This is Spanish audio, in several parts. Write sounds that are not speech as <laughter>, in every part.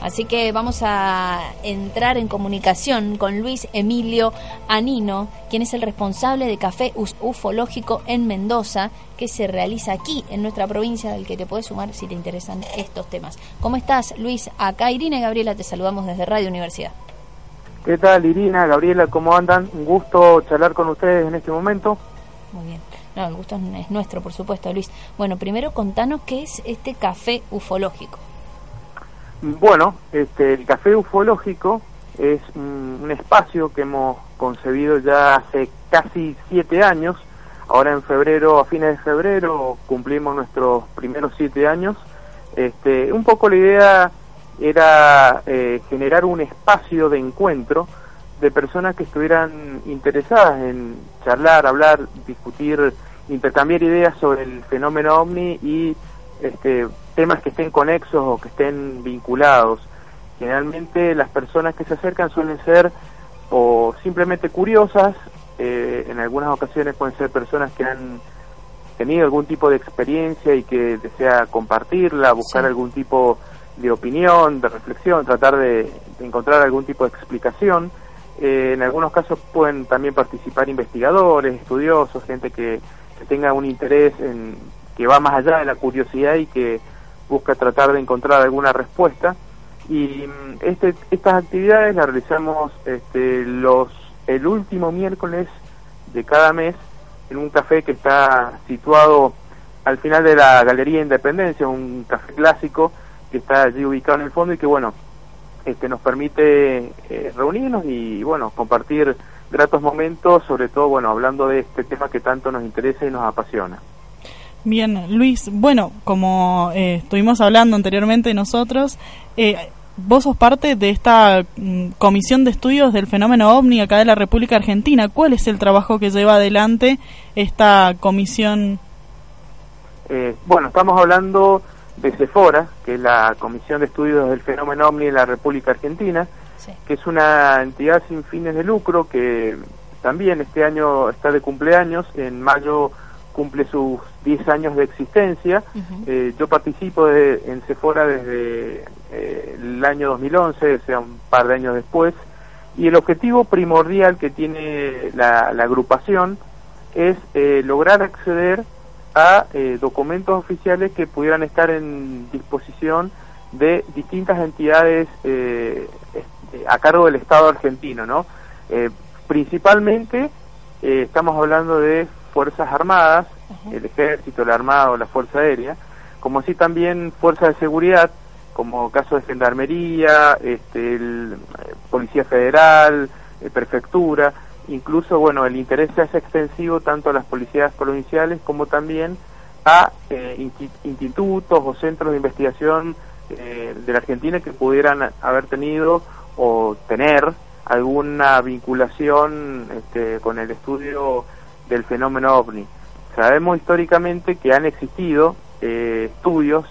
Así que vamos a entrar en comunicación con Luis Emilio Anino, quien es el responsable de Café Ufológico en Mendoza, que se realiza aquí en nuestra provincia, del que te puedes sumar si te interesan estos temas. ¿Cómo estás, Luis? Acá Irina y Gabriela te saludamos desde Radio Universidad. ¿Qué tal, Irina, Gabriela? ¿Cómo andan? Un gusto charlar con ustedes en este momento. Muy bien. No, el gusto es nuestro, por supuesto, Luis. Bueno, primero contanos qué es este café ufológico. Bueno, este, el café ufológico es un, espacio que hemos concebido ya hace casi siete años. Ahora en febrero, a fines de febrero, cumplimos nuestros primeros siete años. Este, un poco la idea era eh, generar un espacio de encuentro de personas que estuvieran interesadas en charlar, hablar, discutir, intercambiar ideas sobre el fenómeno ovni y este, temas que estén conexos o que estén vinculados. Generalmente las personas que se acercan suelen ser o simplemente curiosas, eh, en algunas ocasiones pueden ser personas que han tenido algún tipo de experiencia y que desea compartirla, buscar algún tipo de opinión, de reflexión, tratar de, encontrar algún tipo de explicación. Eh, en algunos casos pueden también participar investigadores, estudiosos, gente que, que tenga un interés en que va más allá de la curiosidad y que busca tratar de encontrar alguna respuesta. Y mm, este, estas actividades las realizamos este, los, el último miércoles de cada mes en un café que está situado al final de la Galería Independencia, un café clásico que está allí ubicado en el fondo y que bueno, este, nos permite eh, reunirnos y bueno, compartir gratos momentos, sobre todo bueno, hablando de este tema que tanto nos interesa y nos apasiona. Bien, Luis, bueno, como eh, estuvimos hablando anteriormente nosotros, eh, vos sos parte de esta mm, comisión de estudios del fenómeno ovni acá de la República Argentina. ¿Cuál es el trabajo que lleva adelante esta comisión? Eh, bueno, estamos hablando de CEFORA, que es la Comisión de Estudios del Fenómeno OVNI de la República Argentina, que es una entidad sin fines de lucro que también este año está de cumpleaños, en mayo cumple sus 10 años de existencia. Eh, yo participo de, en Sephora desde eh, el año 2011, o sea, un par de años después, y el objetivo primordial que tiene la, agrupación es eh, lograr acceder a documentos oficiales que pudieran estar en disposición de distintas entidades a cargo del Estado argentino, ¿no? principalmente estamos hablando de Fuerzas Armadas, el Ejército, la Armada o la Fuerza Aérea, como así también Fuerzas de Seguridad, como caso de Gendarmería, este, el, eh, Policía Federal, eh, Prefectura, incluso, bueno, el interés se hace extensivo tanto a las policías provinciales como también a eh, institutos o centros de investigación de la Argentina que pudieran haber tenido o tener alguna vinculación este, con el estudio del fenómeno ovni. Sabemos históricamente que han existido eh, estudios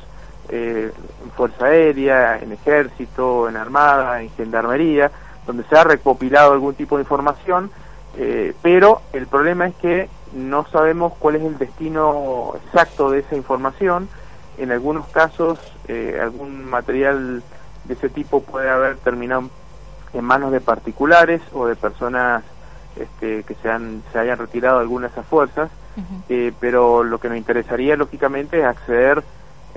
eh, en Fuerza Aérea, en Ejército, en Armada, en Gendarmería, donde se ha recopilado algún tipo de información, eh, pero el problema es que no sabemos cuál es el destino exacto de esa información. En algunos casos, algún material de ese tipo puede haber terminado en manos de particulares o de personas este, que se, han, se hayan retirado algunas de esas fuerzas, eh, pero lo que nos interesaría lógicamente es acceder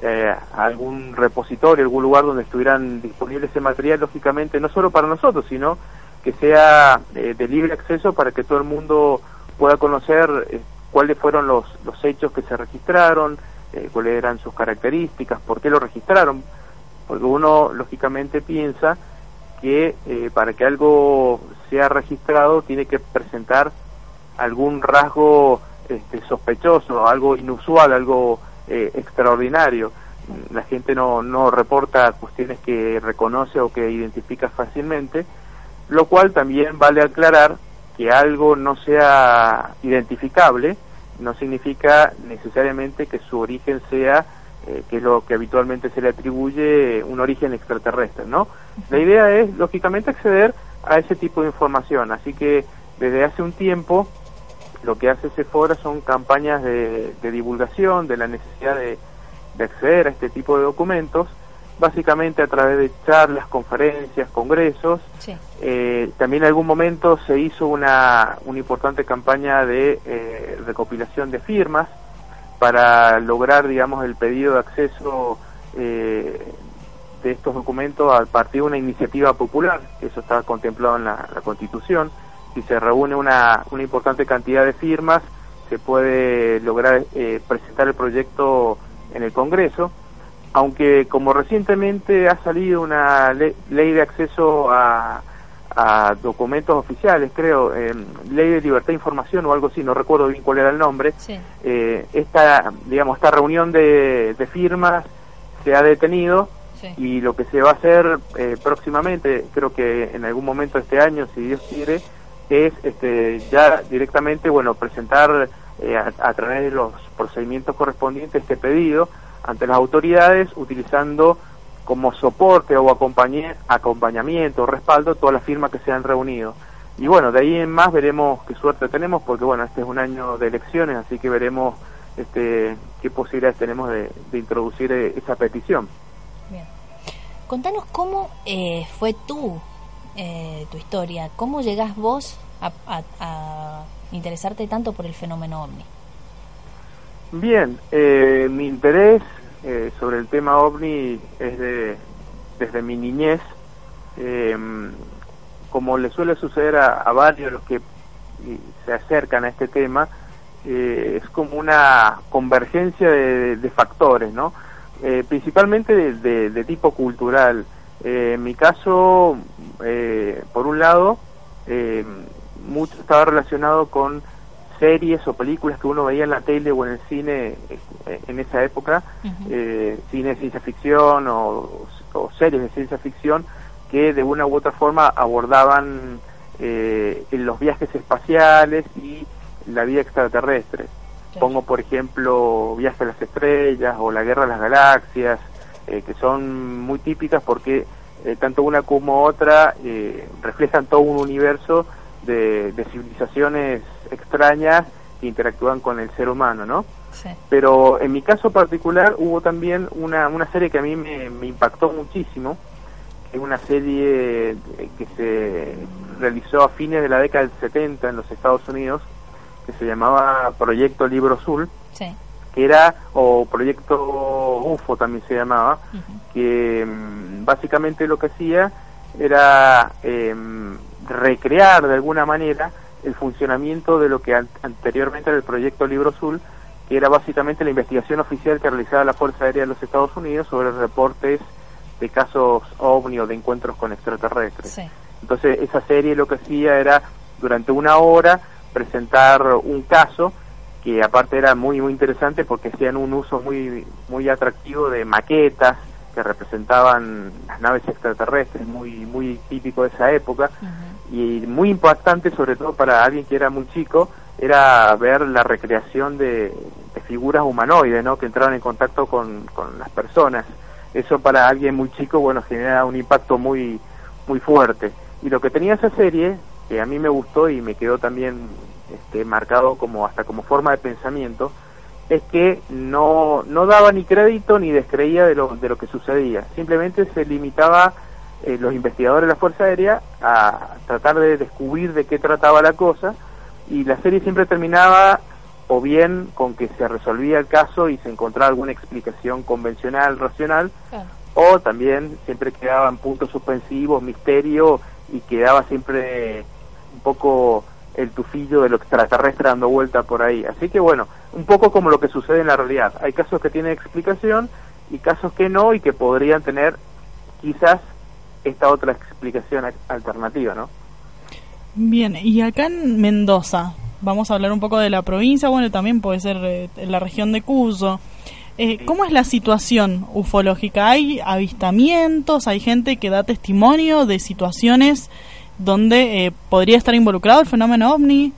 eh, a algún repositorio, algún lugar donde estuvieran disponibles ese material, lógicamente no solo para nosotros, sino que sea eh, de libre acceso para que todo el mundo pueda conocer cuáles fueron los, los hechos que se registraron, cuáles eran sus características, por qué lo registraron, porque uno lógicamente piensa que para que algo sea registrado tiene que presentar algún rasgo este, sospechoso, algo inusual, algo eh, extraordinario. La gente no, no reporta cuestiones que reconoce o que identifica fácilmente, lo cual también vale aclarar que algo no sea identificable no significa necesariamente que su origen sea, eh, que es lo que habitualmente se le atribuye, un origen extraterrestre, ¿no? La idea es, lógicamente, acceder a ese tipo de información. Así que desde hace un tiempo lo que hace Sephora son campañas de, divulgación de la necesidad de, acceder a este tipo de documentos básicamente a través de charlas, conferencias, congresos. Eh, también en algún momento se hizo una, una importante campaña de eh, recopilación de firmas para lograr, digamos, el pedido de acceso eh, de estos documentos a partir de una iniciativa popular, eso está contemplado en la, Constitución. Si se reúne una, una importante cantidad de firmas, se puede lograr presentar el proyecto en el Congreso aunque como recientemente ha salido una ley, de acceso a, documentos oficiales, creo, eh, ley de libertad de información o algo así, no recuerdo bien cuál era el nombre, eh, esta, digamos, esta reunión de, firmas se ha detenido y lo que se va a hacer eh, próximamente, creo que en algún momento de este año, si Dios quiere, es este, ya directamente, bueno, presentar a, a través de los procedimientos correspondientes este pedido ante las autoridades utilizando como soporte o acompañamiento respaldo todas las firmas que se han reunido. Y bueno, de ahí en más veremos qué suerte tenemos, porque bueno, este es un año de elecciones, así que veremos este, qué posibilidades tenemos de, introducir eh, esa petición. Bien. Contanos cómo eh, fue tú, eh, tu historia, cómo llegás vos a interesarte tanto por el fenómeno ovni. Bien, eh, mi interés eh, sobre el tema ovni es de, desde mi niñez. Eh, como le suele suceder a, varios de los que se acercan a este tema, es como una convergencia de, factores, ¿no? principalmente de, de, tipo cultural. en mi caso, por un lado, mucho estaba relacionado con series o películas que uno veía en la tele o en el cine eh, en esa época, eh, cine de ciencia ficción o, series de ciencia ficción que de una u otra forma abordaban eh, los viajes espaciales y la vida extraterrestre. Pongo, por ejemplo, Viaje a las Estrellas o La Guerra de las Galaxias, que son muy típicas porque tanto una como otra reflejan todo un universo de, de civilizaciones extrañas que interactúan con el ser humano, ¿no? Pero en mi caso particular hubo también una, una serie que a mí me, impactó muchísimo, es una serie que se realizó a fines de la década del 70 en los Estados Unidos, que se llamaba Proyecto Libro Azul, que era, o Proyecto UFO también se llamaba, que mm, básicamente lo que hacía era em, recrear de alguna manera el funcionamiento de lo que anteriormente era el proyecto Libro Azul, que era básicamente la investigación oficial que realizaba la Fuerza Aérea de los Estados Unidos sobre reportes de casos ovni o de encuentros con extraterrestres. Entonces esa serie lo que hacía era durante una hora presentar un caso que aparte era muy muy interesante porque hacían un uso muy muy atractivo de maquetas que representaban las naves extraterrestres muy muy típico de esa época y muy impactante sobre todo para alguien que era muy chico era ver la recreación de, figuras humanoides ¿no? que entraban en contacto con, con, las personas. Eso para alguien muy chico bueno genera un impacto muy muy fuerte. Y lo que tenía esa serie que a mí me gustó y me quedó también este, marcado como hasta como forma de pensamiento es que no, no daba ni crédito ni descreía de lo, de lo que sucedía. Simplemente se limitaba eh, los investigadores de la Fuerza Aérea a tratar de descubrir de qué trataba la cosa y la serie siempre terminaba o bien con que se resolvía el caso y se encontraba alguna explicación convencional, racional, o también siempre quedaban puntos suspensivos, misterio y quedaba siempre un poco el tufillo de lo extraterrestre dando vuelta por ahí. Así que bueno, un poco como lo que sucede en la realidad. Hay casos que tienen explicación y casos que no y que podrían tener quizás esta otra explicación alternativa, ¿no? Bien, y acá en Mendoza, vamos a hablar un poco de la provincia, bueno, también puede ser eh, la región de Cuyo. Eh, ¿Cómo es la situación ufológica? ¿Hay avistamientos? ¿Hay gente que da testimonio de situaciones donde eh, podría estar involucrado el fenómeno ovni?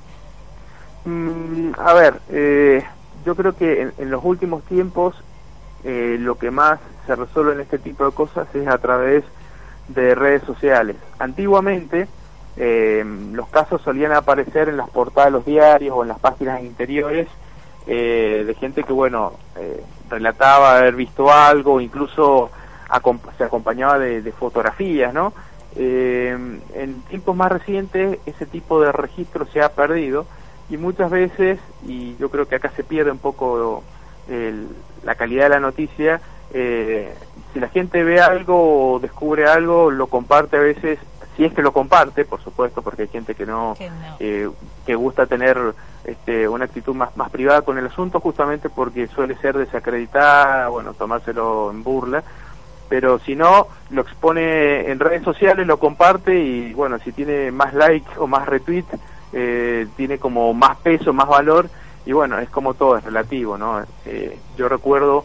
Mm, a ver, eh, yo creo que en, los últimos tiempos lo que más se resuelve en este tipo de cosas es a través de redes sociales. Antiguamente eh, los casos solían aparecer en las portadas de los diarios o en las páginas interiores eh, de gente que, bueno, eh, relataba haber visto algo, incluso se acompañaba de, fotografías, ¿no? Eh, en tiempos más recientes ese tipo de registro se ha perdido y muchas veces, y yo creo que acá se pierde un poco la calidad de la noticia, eh, si la gente ve algo o descubre algo, lo comparte a veces, si es que lo comparte, por supuesto, porque hay gente que no, que, eh, gusta tener este, una actitud más, más privada con el asunto, justamente porque suele ser desacreditada, bueno, tomárselo en burla, pero si no, lo expone en redes sociales, lo comparte y bueno, si tiene más like o más retweet, eh, tiene como más peso, más valor. Y bueno, es como todo, es relativo, ¿no? Eh, yo recuerdo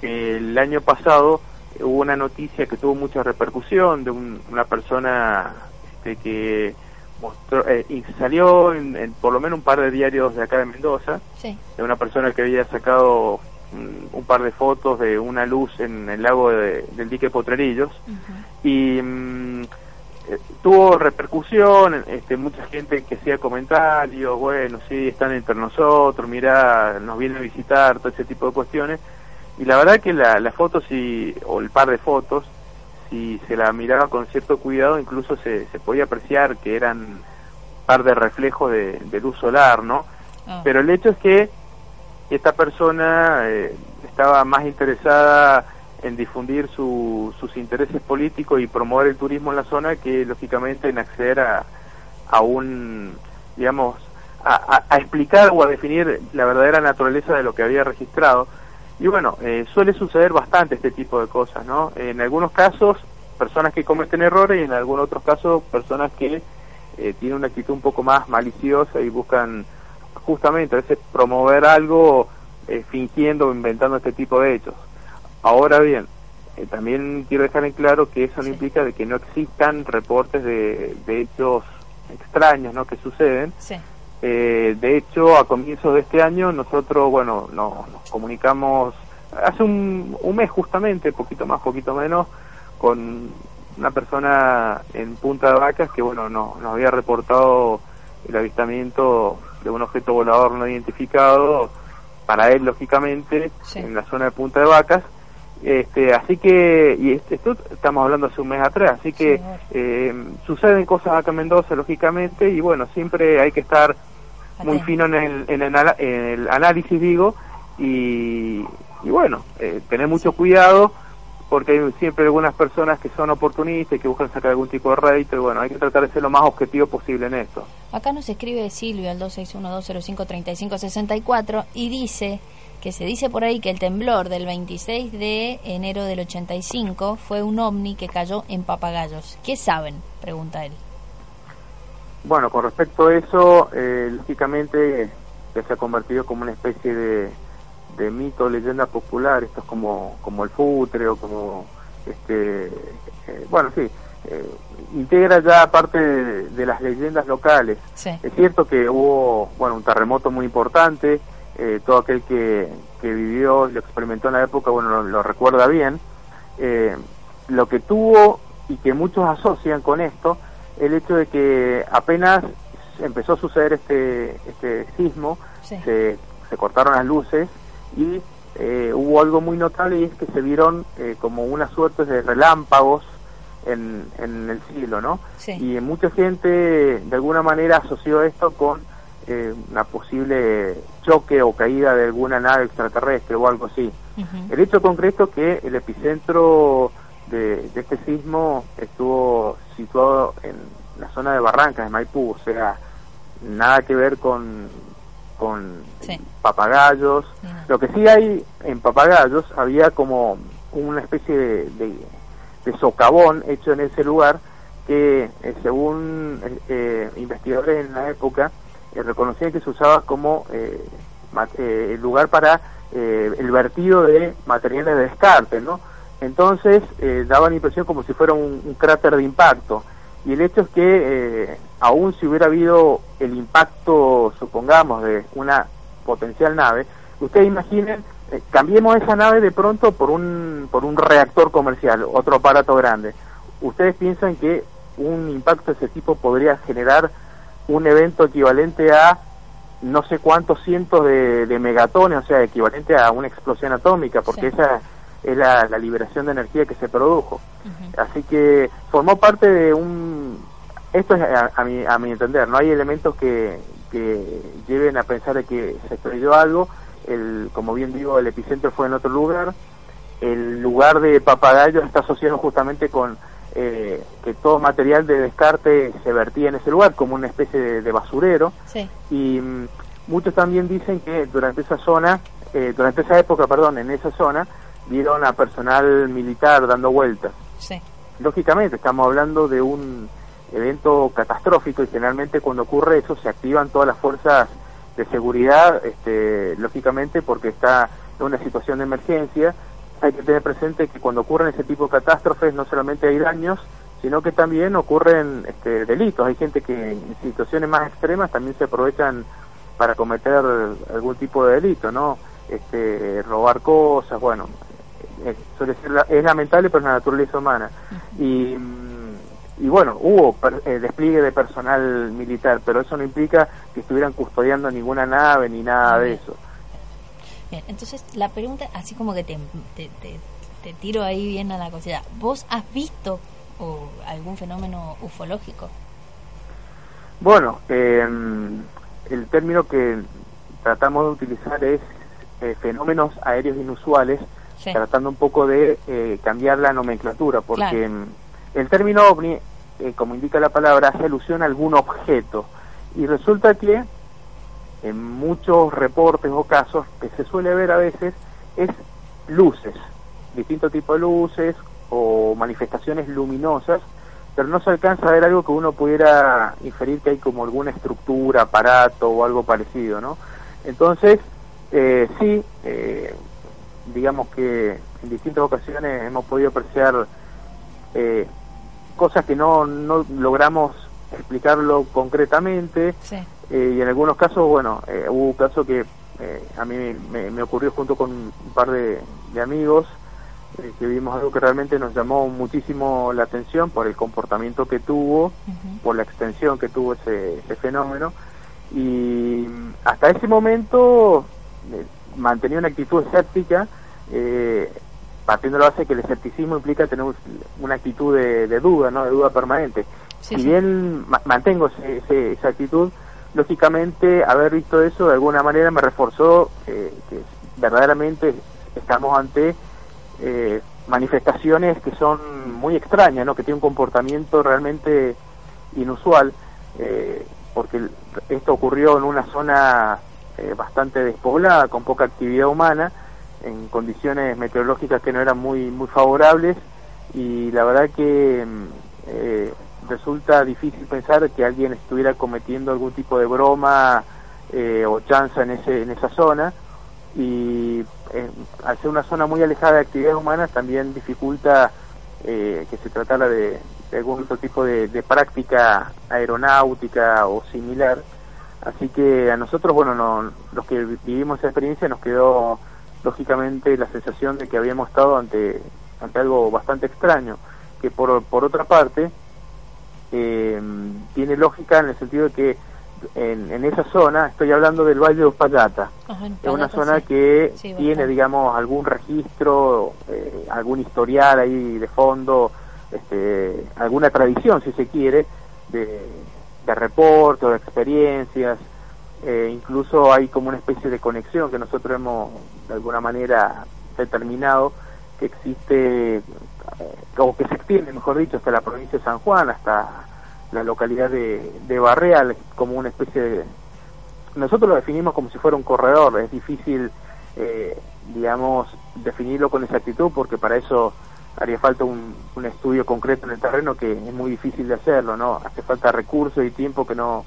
que el año pasado hubo una noticia que tuvo mucha repercusión de una persona este, que mostró, eh, y salió en, por lo menos un par de diarios de acá de Mendoza, de una persona que había sacado un, par de fotos de una luz en el lago del dique Potrerillos y mm, eh, tuvo repercusión, este, mucha gente que hacía comentarios, bueno, sí, están entre nosotros, mira, nos viene a visitar, todo ese tipo de cuestiones. Y la verdad que la, la foto, si, o el par de fotos, si se la miraba con cierto cuidado, incluso se, se podía apreciar que eran par de reflejos de, luz solar, ¿no? Ah. Pero el hecho es que esta persona eh, estaba más interesada en difundir sus intereses políticos y promover el turismo en la zona que lógicamente en acceder a, a un, digamos, a, explicar o a definir la verdadera naturaleza de lo que había registrado. Y bueno, eh, suele suceder bastante este tipo de cosas, ¿no? En algunos casos, personas que cometen errores y en algunos otros casos, personas que eh, tienen una actitud un poco más maliciosa y buscan justamente a veces promover algo eh, fingiendo o inventando este tipo de hechos. Ahora bien, eh, también quiero dejar en claro que eso no implica de que no existan reportes de, hechos extraños ¿no? que suceden. Eh, de hecho, a comienzos de este año nosotros, bueno, nos, comunicamos hace un, mes justamente, poquito más, poquito menos, con una persona en Punta de Vacas que, bueno, no, nos había reportado el avistamiento de un objeto volador no identificado, para él, lógicamente, en la zona de Punta de Vacas, este, así que, y esto estamos hablando hace un mes atrás, así que eh, suceden cosas acá en Mendoza, lógicamente, y bueno, siempre hay que estar muy fino en el, en el, análisis, digo, y, y bueno, eh, tener mucho cuidado, porque hay siempre algunas personas que son oportunistas y que buscan sacar algún tipo de rédito, y bueno, hay que tratar de ser lo más objetivo posible en esto. Acá nos escribe Silvio al 261-205-3564 y dice que se dice por ahí que el temblor del 26 de enero del 85 fue un ovni que cayó en Papagayos. ¿Qué saben? Pregunta él. Bueno, con respecto a eso, eh, lógicamente que se ha convertido como una especie de, de mito, leyenda popular, esto es como, como el futre o como, este, eh, bueno, sí, eh, integra ya parte de, las leyendas locales. Es cierto que hubo, bueno, un terremoto muy importante, eh, todo aquel que, que vivió lo experimentó en la época, bueno, lo, recuerda bien. Eh, lo que tuvo y que muchos asocian con esto, el hecho de que apenas empezó a suceder este, este sismo, se, se, cortaron las luces y eh, hubo algo muy notable y es que se vieron como una suerte de relámpagos en, en el cielo, ¿no? Y mucha gente de alguna manera asoció esto con eh, una posible choque o caída de alguna nave extraterrestre o algo así. El hecho concreto que el epicentro de, este sismo estuvo situado en la zona de Barrancas, de Maipú, o sea, nada que ver con, con papagayos. Lo que sí hay en papagayos, había como una especie de, de, socavón hecho en ese lugar que, eh, según eh, investigadores en la época, eh, reconocían que se usaba como eh, eh lugar para eh, el vertido de materiales de descarte, ¿no? Entonces daba la impresión como si fuera un, cráter de impacto. Y el hecho es que aún si hubiera habido el impacto, supongamos, de una potencial nave, ustedes imaginen, cambiemos esa nave de pronto por un, por un reactor comercial, otro aparato grande. ¿Ustedes piensan que un impacto de ese tipo podría generar un evento equivalente a no sé cuántos cientos de, megatones, o sea, equivalente a una explosión atómica, porque esa es la, liberación de energía que se produjo. Así que formó parte de un... Esto es a, mi, a mi entender, no hay elementos que, que lleven a pensar de que se estrelló algo, el, como bien digo, el epicentro fue en otro lugar, el lugar de Papagayo está asociado justamente con eh, que todo material de descarte se vertía en ese lugar como una especie de, basurero. Y mm, muchos también dicen que durante esa zona eh, durante esa época perdón en esa zona vieron a personal militar dando vueltas lógicamente estamos hablando de un evento catastrófico y generalmente cuando ocurre eso se activan todas las fuerzas de seguridad este, lógicamente porque está en una situación de emergencia hay que tener presente que cuando ocurren ese tipo de catástrofes no solamente hay daños, sino que también ocurren este, delitos. Hay gente que en situaciones más extremas también se aprovechan para cometer algún tipo de delito, ¿no? Este, robar cosas, bueno, suele ser es lamentable, pero es la naturaleza humana. Y, y bueno, hubo eh, despliegue de personal militar, pero eso no implica que estuvieran custodiando ninguna nave ni nada de eso entonces la pregunta, así como que te, te, tiro ahí bien a la cosilla, ¿vos has visto algún fenómeno ufológico? Bueno, eh, el término que tratamos de utilizar es eh, fenómenos aéreos inusuales, tratando un poco de eh, cambiar la nomenclatura, porque el término ovni, como indica la palabra, hace alusión a algún objeto. Y resulta que en muchos reportes o casos que se suele ver a veces es luces, distintos tipos de luces o manifestaciones luminosas, pero no se alcanza a ver algo que uno pudiera inferir que hay como alguna estructura, aparato o algo parecido, ¿no? Entonces, eh, sí, eh, digamos que en distintas ocasiones hemos podido apreciar eh, cosas que no, no logramos explicarlo concretamente, sí. Eh, y en algunos casos, bueno, eh, hubo un caso que eh, a mí me, ocurrió junto con un par de, amigos, que vimos algo que realmente nos llamó muchísimo la atención por el comportamiento que tuvo, por la extensión que tuvo ese, fenómeno. Y hasta ese momento mantenía una actitud escéptica, partiendo de la base de que el escepticismo implica tener una actitud de, duda, ¿no? de duda permanente. si bien mantengo esa actitud, lógicamente haber visto eso de alguna manera me reforzó que verdaderamente estamos ante eh, manifestaciones que son muy extrañas, ¿no? que tienen un comportamiento realmente inusual, eh, porque esto ocurrió en una zona eh, bastante despoblada, con poca actividad humana, en condiciones meteorológicas que no eran muy, muy favorables, y la verdad que mm, resulta difícil pensar que alguien estuviera cometiendo algún tipo de broma eh, o chanza en, ese, en esa zona y eh, al ser una zona muy alejada de actividades humanas también dificulta eh, que se tratara de, algún otro tipo de, práctica aeronáutica o similar así que a nosotros bueno no, los que vivimos esa experiencia nos quedó lógicamente la sensación de que habíamos estado ante ante algo bastante extraño que por, por otra parte eh, tiene lógica en el sentido de que en, esa zona, estoy hablando del Valle de Uspallata, es una zona que tiene, digamos, algún registro, eh, algún historial ahí de fondo, este, alguna tradición, si se quiere, de, de reportes, de experiencias, eh, incluso hay como una especie de conexión que nosotros hemos de alguna manera determinado que existe o que se extiende, mejor dicho, hasta la provincia de San Juan, hasta la localidad de, de Barreal, como una especie de... Nosotros lo definimos como si fuera un corredor, es difícil, eh, digamos, definirlo con exactitud porque para eso haría falta un, un, estudio concreto en el terreno que es muy difícil de hacerlo, ¿no? Hace falta recursos y tiempo que no,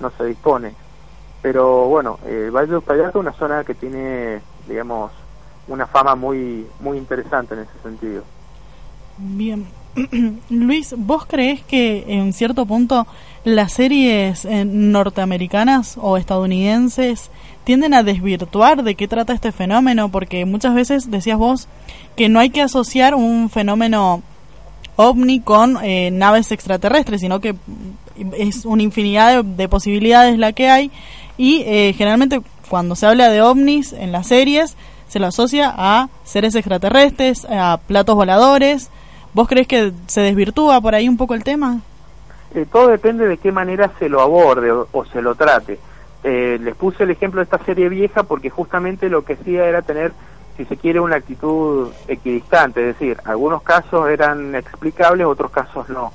no se dispone. Pero bueno, el Valle de Uspallata es una zona que tiene, digamos, una fama muy, muy interesante en ese sentido. Bien. <clears throat> Luis, ¿vos crees que en cierto punto las series eh, norteamericanas o estadounidenses tienden a desvirtuar de qué trata este fenómeno? Porque muchas veces decías vos que no hay que asociar un fenómeno ovni con eh, naves extraterrestres, sino que es una infinidad de, posibilidades la que hay y eh, generalmente cuando se habla de ovnis en las series se lo asocia a seres extraterrestres, a platos voladores. ¿Vos crees que se desvirtúa por ahí un poco el tema? Eh, todo depende de qué manera se lo aborde o, se lo trate. Eh, les puse el ejemplo de esta serie vieja porque justamente lo que hacía era tener, si se quiere, una actitud equidistante, es decir, algunos casos eran explicables, otros casos no.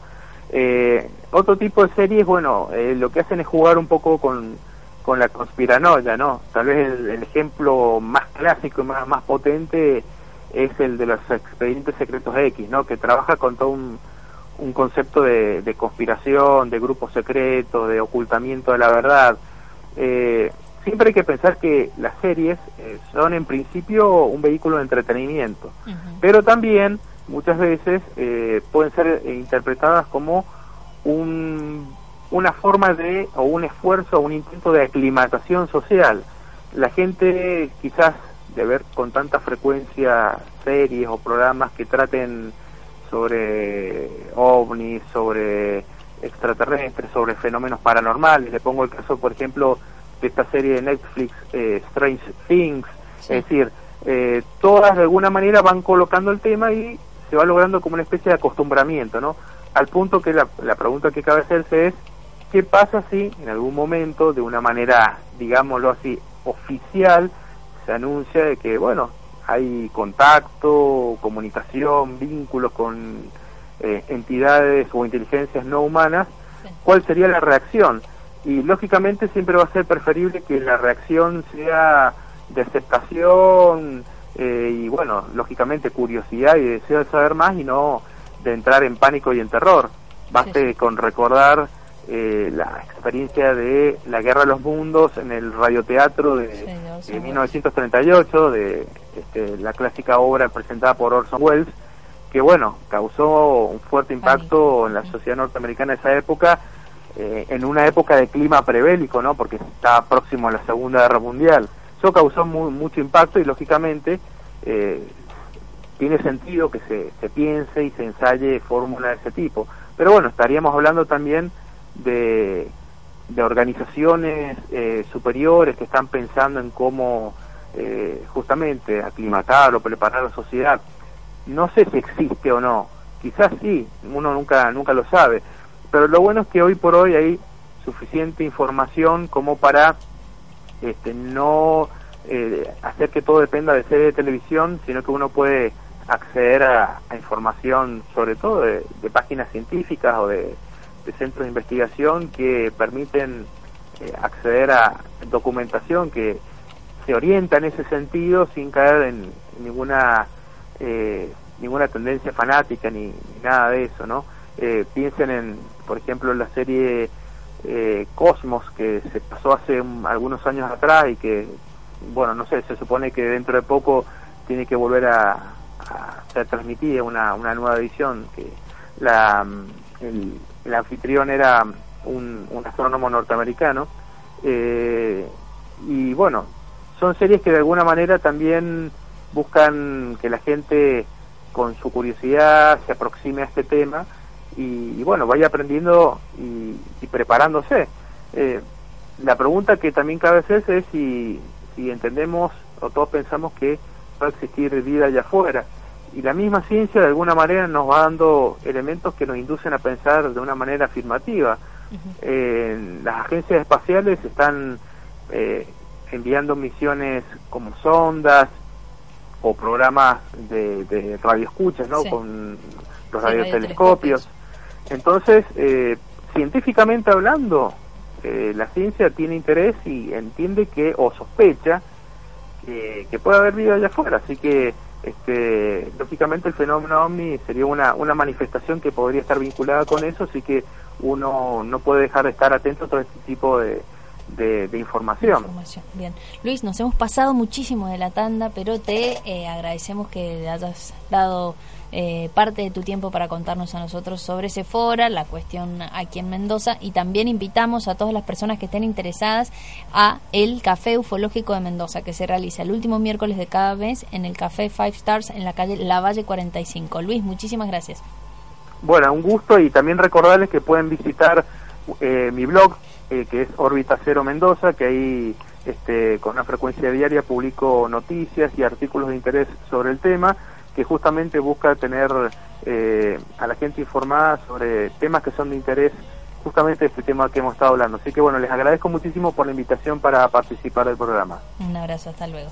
Eh, otro tipo de series, bueno, lo que hacen es jugar un poco con, con la conspiranoia, ¿no? Tal vez el, ejemplo más clásico y más, más potente es el de los expedientes secretos X, ¿no? Que trabaja con todo un un concepto de, conspiración, de grupos secretos, de ocultamiento de la verdad. Eh, siempre hay que pensar que las series eh, son en principio un vehículo de entretenimiento, pero también muchas veces eh, pueden ser interpretadas como un, una forma de, o un esfuerzo, un intento de aclimatación social. La gente quizás de ver con tanta frecuencia series o programas que traten sobre ovnis, sobre extraterrestres, sobre fenómenos paranormales. Le pongo el caso, por ejemplo, de esta serie de Netflix, eh, Strange Things. Es decir, eh, todas de alguna manera van colocando el tema y se va logrando como una especie de acostumbramiento, ¿no? Al punto que la, la pregunta que cabe hacerse es, ¿qué pasa si en algún momento, de una manera, digámoslo así, oficial, se anuncia de que, bueno, hay contacto, comunicación, vínculos con eh, entidades o inteligencias no humanas, ¿cuál sería la reacción? Y lógicamente siempre va a ser preferible que la reacción sea de aceptación eh, y bueno, lógicamente curiosidad y deseo de saber más y no de entrar en pánico y en terror. Baste con recordar eh, la experiencia de la Guerra de los Mundos en el radioteatro de, de 1938, de este, la clásica obra presentada por Orson Welles, que bueno, causó un fuerte impacto en la sociedad norteamericana de esa época, eh, en una época de clima prebélico, ¿no? Porque estaba próximo a la Segunda Guerra Mundial. Eso causó mucho impacto y lógicamente eh, tiene sentido que se, se piense y se ensaye fórmula de ese tipo. Pero bueno, estaríamos hablando también de, de organizaciones eh, superiores que están pensando en cómo eh, justamente aclimatar o preparar la sociedad. No sé si existe o no, quizás sí, uno nunca, nunca lo sabe, pero lo bueno es que hoy por hoy hay suficiente información como para este, no eh, hacer que todo dependa de serie de televisión, sino que uno puede acceder a, información sobre todo de, páginas científicas o de, centros de investigación que permiten eh, acceder a documentación que se orienta en ese sentido sin caer en, ninguna eh, ninguna tendencia fanática ni, nada de eso, ¿no? Eh, piensen en, por ejemplo, la serie eh, Cosmos que se pasó hace algunos años atrás y que, bueno, no sé, se supone que dentro de poco tiene que volver a, ser transmitida una, una nueva edición, que la, el, el anfitrión era un, un astrónomo norteamericano. y bueno, son series que de alguna manera también buscan que la gente con su curiosidad se aproxime a este tema y, bueno, vaya aprendiendo y, preparándose. Eh, la pregunta que también cabe hacerse es si, si entendemos o todos pensamos que va a existir vida allá afuera. Y la misma ciencia de alguna manera nos va dando elementos que nos inducen a pensar de una manera afirmativa. Eh, las agencias espaciales están eh, enviando misiones como sondas o programas de, de radioescuchas, ¿no? Con los radiotelescopios. Entonces, eh, científicamente hablando, eh, la ciencia tiene interés y entiende que, o sospecha, que, puede haber vida allá afuera. Así que, este, lógicamente, el fenómeno ovni sería una, una manifestación que podría estar vinculada con eso, así que uno no puede dejar de estar atento a todo este tipo de, de, información. Bien, Luis, nos hemos pasado muchísimo de la tanda, pero te eh, agradecemos que hayas dado eh, parte de tu tiempo para contarnos a nosotros sobre Sephora, la cuestión aquí en Mendoza, y también invitamos a todas las personas que estén interesadas a el Café Ufológico de Mendoza, que se realiza el último miércoles de cada mes en el Café Five Stars en la calle La Valle 45. Luis, muchísimas gracias. Bueno, un gusto y también recordarles que pueden visitar eh, mi blog eh, que es Órbita Cero Mendoza, que ahí este, con una frecuencia diaria publico noticias y artículos de interés sobre el tema, que justamente busca tener eh, a la gente informada sobre temas que son de interés justamente este tema que hemos estado hablando. Así que bueno, les agradezco muchísimo por la invitación para participar del programa. Un abrazo, hasta luego.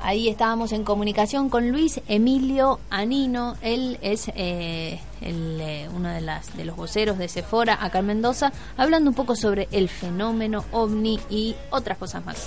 Ahí estábamos en comunicación con Luis Emilio Anino. Él es eh, eh, uno de, las, de los voceros de Sephora acá en Mendoza, hablando un poco sobre el fenómeno ovni y otras cosas más.